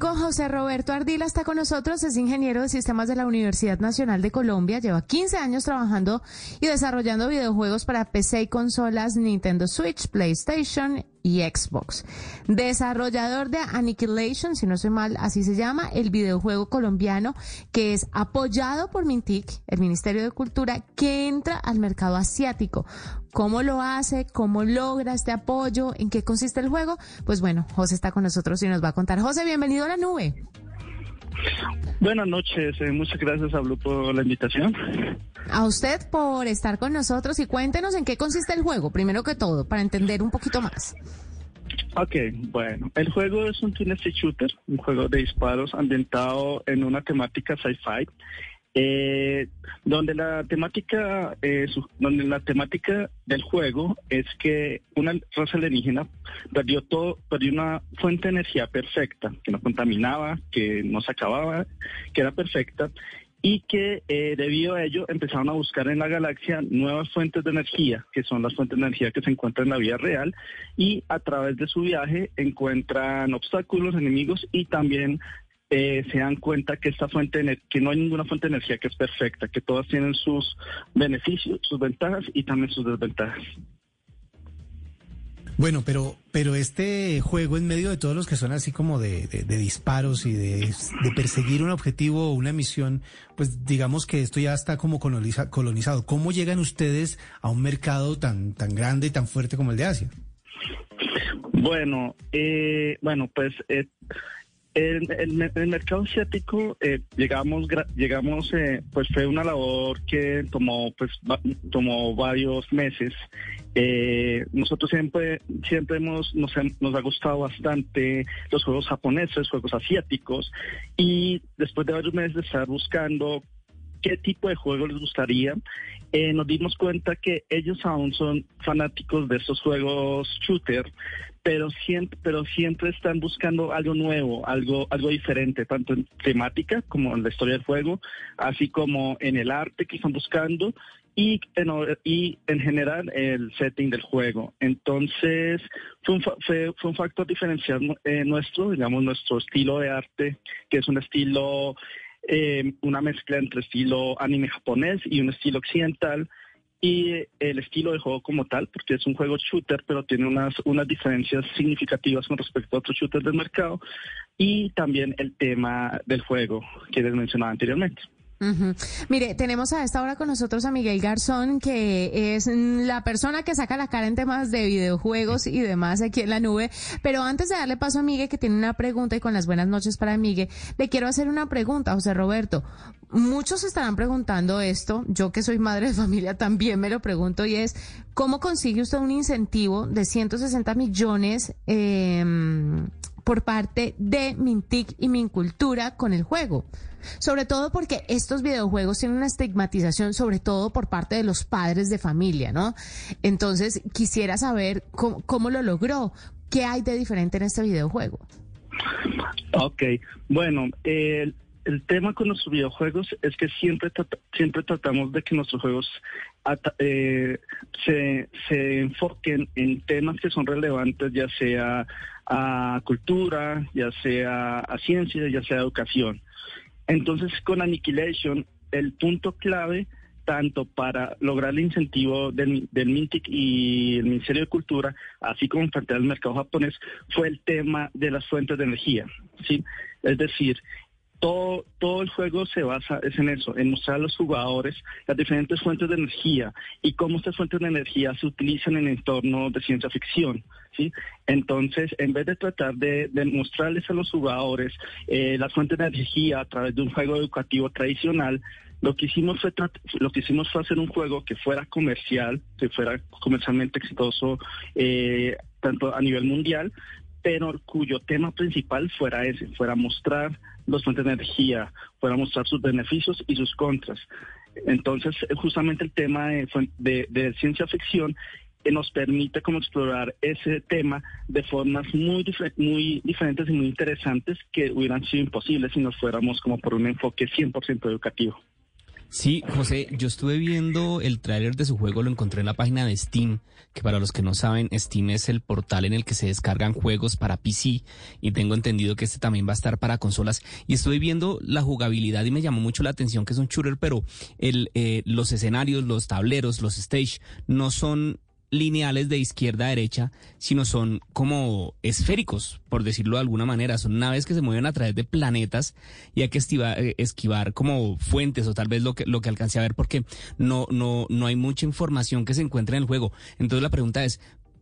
Con José Roberto Ardila está con nosotros, es ingeniero de sistemas de la Universidad Nacional de Colombia, lleva 15 años trabajando y desarrollando videojuegos para PC y consolas Nintendo Switch, PlayStation y Xbox. Desarrollador de Annihilation, si no soy mal, así se llama, el videojuego colombiano que es apoyado por Mintic, el Ministerio de Cultura, que entra al mercado asiático. ¿Cómo lo hace? ¿Cómo logra este apoyo? ¿En qué consiste el juego? Pues bueno, José está con nosotros y nos va a contar. José, bienvenido a la nube. Buenas noches, eh, muchas gracias a Blue por la invitación. A usted por estar con nosotros y cuéntenos en qué consiste el juego, primero que todo, para entender un poquito más. Ok, bueno, el juego es un stick shooter, un juego de disparos ambientado en una temática sci-fi, eh, donde la temática, eh, donde la temática del juego es que una raza alienígena perdió todo, perdió una fuente de energía perfecta, que no contaminaba, que no se acababa, que era perfecta, y que eh, debido a ello empezaron a buscar en la galaxia nuevas fuentes de energía, que son las fuentes de energía que se encuentran en la vida real, y a través de su viaje encuentran obstáculos, enemigos y también eh, se dan cuenta que esta fuente de que no hay ninguna fuente de energía que es perfecta, que todas tienen sus beneficios, sus ventajas y también sus desventajas. Bueno, pero, pero este juego en medio de todos los que son así como de, de- de disparos y de, de perseguir un objetivo o una misión, pues digamos que esto ya está como coloniza- colonizado. ¿Cómo llegan ustedes a un mercado tan, tan grande y tan fuerte como el de Asia? Bueno, eh, bueno, pues eh, el, el me- el mercado asiático eh, llegamos, llegamos, eh, pues fue una labor que tomó, pues, tomó varios meses. Eh, nosotros siempre, siempre hemos, nos, nos ha gustado bastante los juegos japoneses, juegos asiáticos, y después de varios meses de estar buscando qué tipo de juego les gustaría, eh, nos dimos cuenta que ellos aún son fanáticos de estos juegos shooter, pero siempre, pero siempre están buscando algo nuevo, algo, algo diferente, tanto en temática como en la historia del juego, así como en el arte que están buscando y en, y en general el setting del juego. Entonces, fue un, fue, fue un factor diferencial eh, nuestro, digamos, nuestro estilo de arte, que es un estilo eh, una mezcla entre estilo anime japonés y un estilo occidental y el estilo de juego como tal, porque es un juego shooter, pero tiene unas, unas diferencias significativas con respecto a otros shooters del mercado y también el tema del juego que les mencionaba anteriormente. Mire, tenemos a esta hora con nosotros a Miguel Garzón, que es mm, la persona que saca la cara en temas de videojuegos y demás aquí en la nube. Pero antes de darle paso a Miguel, que tiene una pregunta y con las buenas noches para Miguel, le quiero hacer una pregunta, José Roberto. Muchos estarán preguntando esto, yo que soy madre de familia también me lo pregunto y es, ¿cómo consigue usted un incentivo de 160 millones eh, por parte de Mintic y Mincultura con el juego? Sobre todo porque estos videojuegos tienen una estigmatización, sobre todo por parte de los padres de familia, ¿no? Entonces, quisiera saber cómo, lo logró. ¿Qué hay de diferente en este videojuego? Ok, bueno, el, tema con nuestros videojuegos es que siempre, siempre tratamos de que nuestros juegos eh, se, se enfoquen en temas que son relevantes, ya sea a cultura, ya sea a ciencia, ya sea educación. Entonces, con Annihilation, el punto clave, tanto para lograr el incentivo del, del MINTIC y el Ministerio de Cultura, así como frente al mercado japonés, fue el tema de las fuentes de energía. ¿sí? Es decir, todo, el juego se basa es en eso, en mostrar a los jugadores las diferentes fuentes de energía y cómo estas fuentes de energía se utilizan en entornos de ciencia ficción. ¿sí? Entonces, en vez de tratar de, mostrarles a los jugadores eh, las fuentes de energía a través de un juego educativo tradicional, lo que hicimos fue lo que hicimos fue hacer un juego que fuera comercial, que fuera comercialmente exitoso eh, tanto a nivel mundial, pero cuyo tema principal fuera ese, fuera mostrar los fuentes de energía, fuera mostrar sus beneficios y sus contras. Entonces, justamente el tema de, de ciencia ficción que nos permite como explorar ese tema de formas muy, muy diferentes y muy interesantes que hubieran sido imposibles si nos fuéramos como por un enfoque 100% educativo. Sí, José, yo estuve viendo el tráiler de su juego, lo encontré en la página de Steam, que para los que no saben, Steam es el portal en el que se descargan juegos para PC y tengo entendido que este también va a estar para consolas. Y estuve viendo la jugabilidad y me llamó mucho la atención que es un shooter, pero el, eh, los escenarios, los tableros, los stage no son lineales de izquierda a derecha, sino son como esféricos, por decirlo de alguna manera. Son naves que se mueven a través de planetas y hay que eh, esquivar, como fuentes o tal vez lo que, lo que alcance a ver porque no, no, no hay mucha información que se encuentre en el juego. Entonces la pregunta es,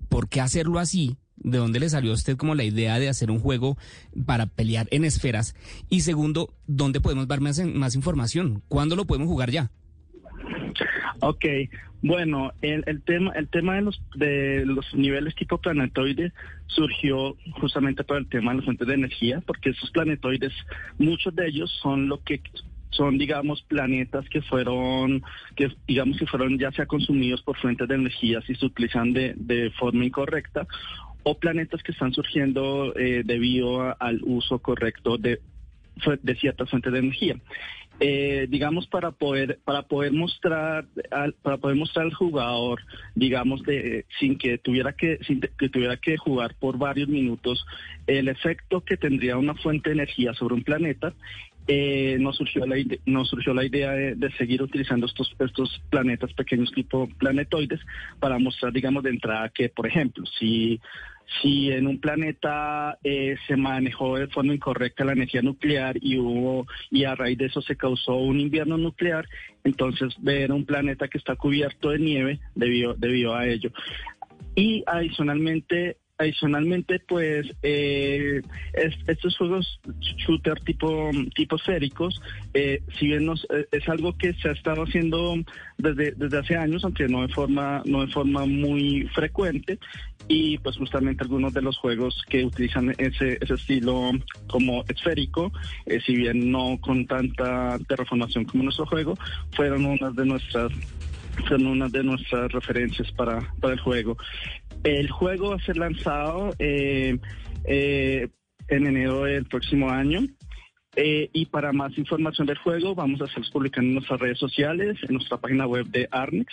¿por qué hacerlo así? ¿De dónde le salió a usted como la idea de hacer un juego para pelear en esferas? Y segundo, ¿dónde podemos ver más, más información? ¿Cuándo lo podemos jugar ya? Ok, bueno, el, el, tema, el tema de los, de los niveles tipo planetoide surgió justamente por el tema de las fuentes de energía, porque esos planetoides, muchos de ellos son lo que son, digamos, planetas que fueron, que digamos que fueron ya sea consumidos por fuentes de energía si se utilizan de, de forma incorrecta, o planetas que están surgiendo eh, debido al uso correcto de de ciertas fuentes de energía. Eh, digamos para poder para poder mostrar al, para poder mostrar al jugador digamos de sin que tuviera que sin que tuviera que jugar por varios minutos el efecto que tendría una fuente de energía sobre un planeta eh, nos surgió la nos surgió la idea de, de, seguir utilizando estos estos planetas pequeños tipo planetoides para mostrar digamos de entrada que por ejemplo si si en un planeta eh, se manejó de forma incorrecta la energía nuclear y hubo y a raíz de eso se causó un invierno nuclear, entonces ver un planeta que está cubierto de nieve debido, debido a ello. Y adicionalmente Adicionalmente, pues eh, estos juegos shooter tipo, tipo esféricos, eh, si bien eh, es algo que se ha estado haciendo desde, desde hace años, aunque no de forma no de forma muy frecuente, y pues justamente algunos de los juegos que utilizan ese, ese estilo como esférico, si bien no con tanta terraformación como nuestro juego, fueron unas de nuestras son una de nuestras referencias para, para el juego. El juego va a ser lanzado eh, eh, en enero del próximo año. Eh, y para más información del juego, vamos a estar publicando en nuestras redes sociales, en nuestra página web de Arnix.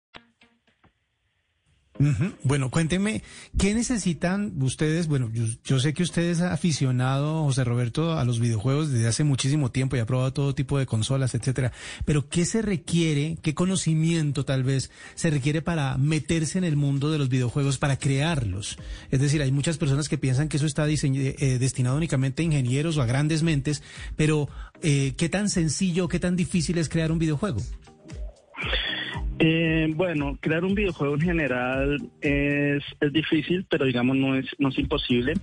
Bueno, cuénteme, ¿qué necesitan ustedes? Bueno, yo, sé que usted es aficionado, José Roberto, a los videojuegos desde hace muchísimo tiempo y ha probado todo tipo de consolas, etcétera. Pero ¿qué se requiere, qué conocimiento tal vez se requiere para meterse en el mundo de los videojuegos, para crearlos? Es decir, hay muchas personas que piensan que eso está eh, destinado únicamente a ingenieros o a grandes mentes, pero eh, ¿qué tan sencillo, qué tan difícil es crear un videojuego? Eh, bueno, crear un videojuego en general es, es difícil, pero digamos no es, no es imposible.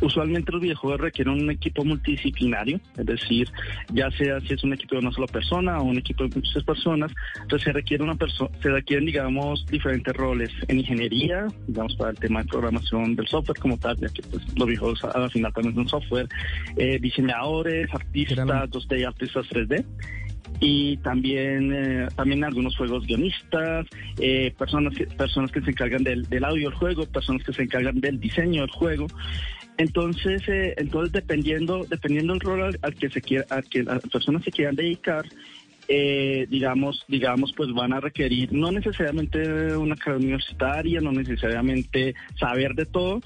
Usualmente los videojuegos requieren un equipo multidisciplinario, es decir, ya sea si es un equipo de una sola persona o un equipo de muchas personas, entonces se requiere una persona, se requieren digamos diferentes roles en ingeniería, digamos para el tema de programación del software como tal, ya que pues, los videojuegos al final también son software, eh, diseñadores, artistas 2D, artistas 3D y también eh, también algunos juegos guionistas, eh, personas que, personas que se encargan del, audio del juego, personas que se encargan del diseño del juego. Entonces, eh, entonces dependiendo dependiendo del rol al, que se quiera, al que las personas se quieran dedicar, digamos, digamos, pues van a requerir no necesariamente una carrera universitaria, no necesariamente saber de todo,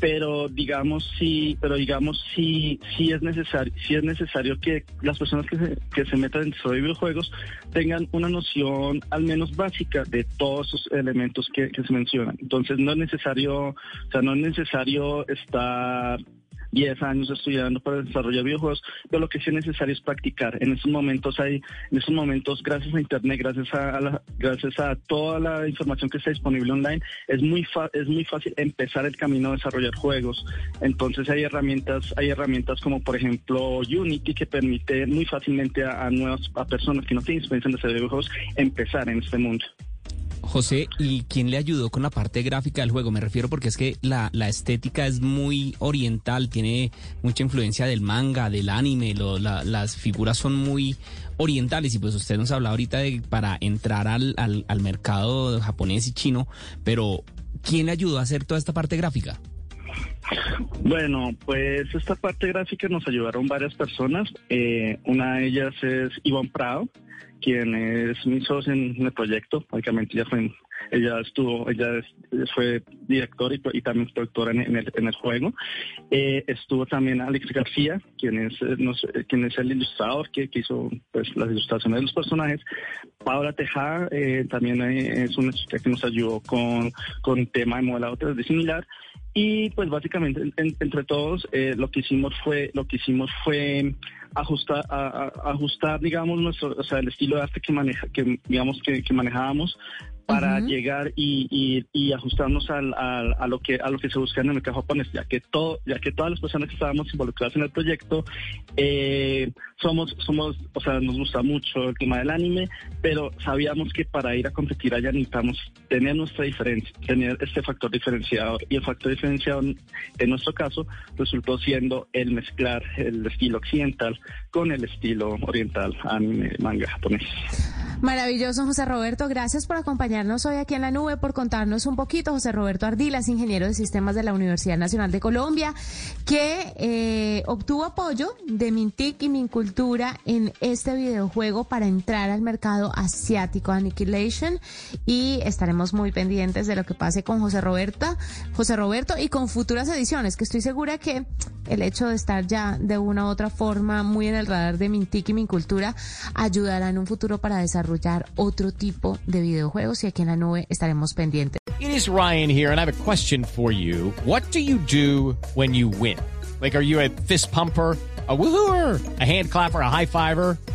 pero digamos sí, pero digamos sí, sí es necesario, sí es necesario que las personas que se, que se metan dentro de videojuegos tengan una noción al menos básica de todos esos elementos que, que se mencionan. Entonces no es necesario, o sea, no es necesario estar 10 años estudiando para desarrollar videojuegos, pero lo que sí es necesario es practicar. En estos momentos hay, en estos momentos, gracias a internet, gracias a, gracias a toda la información que está disponible online, es muy es muy fácil empezar el camino a desarrollar juegos. Entonces hay herramientas, hay herramientas como por ejemplo Unity que permite muy fácilmente a, a nuevas a personas que no tienen experiencia en desarrollar videojuegos empezar en este mundo. José, ¿y quién le ayudó con la parte gráfica del juego? Me refiero porque es que la, la estética es muy oriental, tiene mucha influencia del manga, del anime, las figuras son muy orientales y pues usted nos habla ahorita de para entrar al, al, al mercado japonés y chino, pero ¿quién le ayudó a hacer toda esta parte gráfica? Bueno, pues esta parte gráfica nos ayudaron varias personas. Eh, una de ellas es Iván Prado, quien es mi socio en el proyecto. Básicamente ella fue, ella estuvo, ella fue director y, también productora en, el, juego. Eh, estuvo también Alex García, quien es, eh, quien es el ilustrador que, que hizo pues las ilustraciones de los personajes. Paula Tejada también es una chica que nos ayudó con, con tema de modelado 3D similar. Y pues básicamente en- entre todos eh, lo que hicimos fue lo que hicimos fue ajustar a- a- ajustar digamos nuestro o sea el estilo de arte que maneja que digamos que, que manejábamos para llegar y, y- y ajustarnos al, al- a lo que a lo que se busca en el mercado japonés ya que todo ya que todas las personas que estábamos involucradas en el proyecto eh, somos somos o sea nos gusta mucho el tema del anime pero sabíamos que para ir a competir allá necesitamos tener nuestra diferencia tener este factor diferenciador. Y el factor diferenciador en nuestro caso resultó siendo el mezclar el estilo occidental con el estilo oriental anime manga japonés Maravilloso, José Roberto. Gracias por acompañarnos hoy aquí en la nube, por contarnos un poquito. José Roberto Ardilas, ingeniero de sistemas de la Universidad Nacional de Colombia, que eh, obtuvo apoyo de Mintic y Mincultura en este videojuego para entrar al mercado asiático Annihilation. Y estaremos muy pendientes de lo que pase con José Roberto, José Roberto y con futuras ediciones, que estoy segura que el hecho de estar ya de una u otra forma muy en el radar de Mintic y Mincultura ayudará en un futuro para desarrollar otro tipo de videojuegos y aquí en la nube estaremos pendientes. It is Ryan here, and I have a question for you. What do you do when you win? Like, are you a fist pumper? A woohooer, a hand clapper, a high fiver.